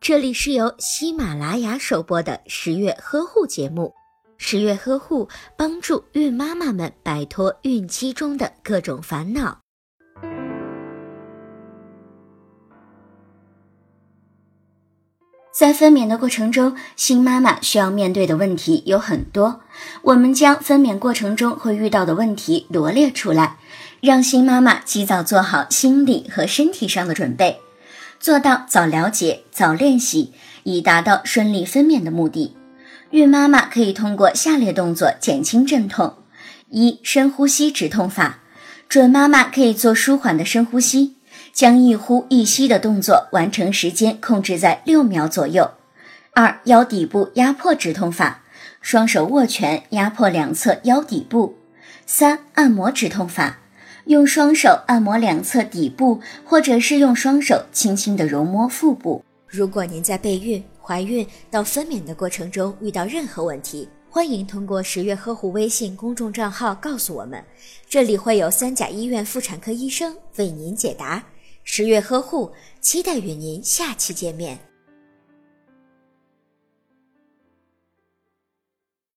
这里是由喜马拉雅首播的十月呵护节目。十月呵护帮助孕妈妈们摆脱孕期中的各种烦恼。在分娩的过程中，新妈妈需要面对的问题有很多。我们将分娩过程中会遇到的问题罗列出来，让新妈妈及早做好心理和身体上的准备，做到早了解、早练习，以达到顺利分娩的目的。孕妈妈可以通过下列动作减轻阵痛：一、深呼吸止痛法，准妈妈可以做舒缓的深呼吸。将一呼一吸的动作完成时间控制在六秒左右。二、腰底部压迫止痛法，双手握拳压迫两侧腰底部。三、按摩止痛法，用双手按摩两侧底部，或者是用双手轻轻的揉摸腹部。如果您在备孕、怀孕到分娩的过程中遇到任何问题，欢迎通过十月呵护微信公众账号告诉我们，这里会有三甲医院妇产科医生为您解答。十月呵护，期待与您下期见面。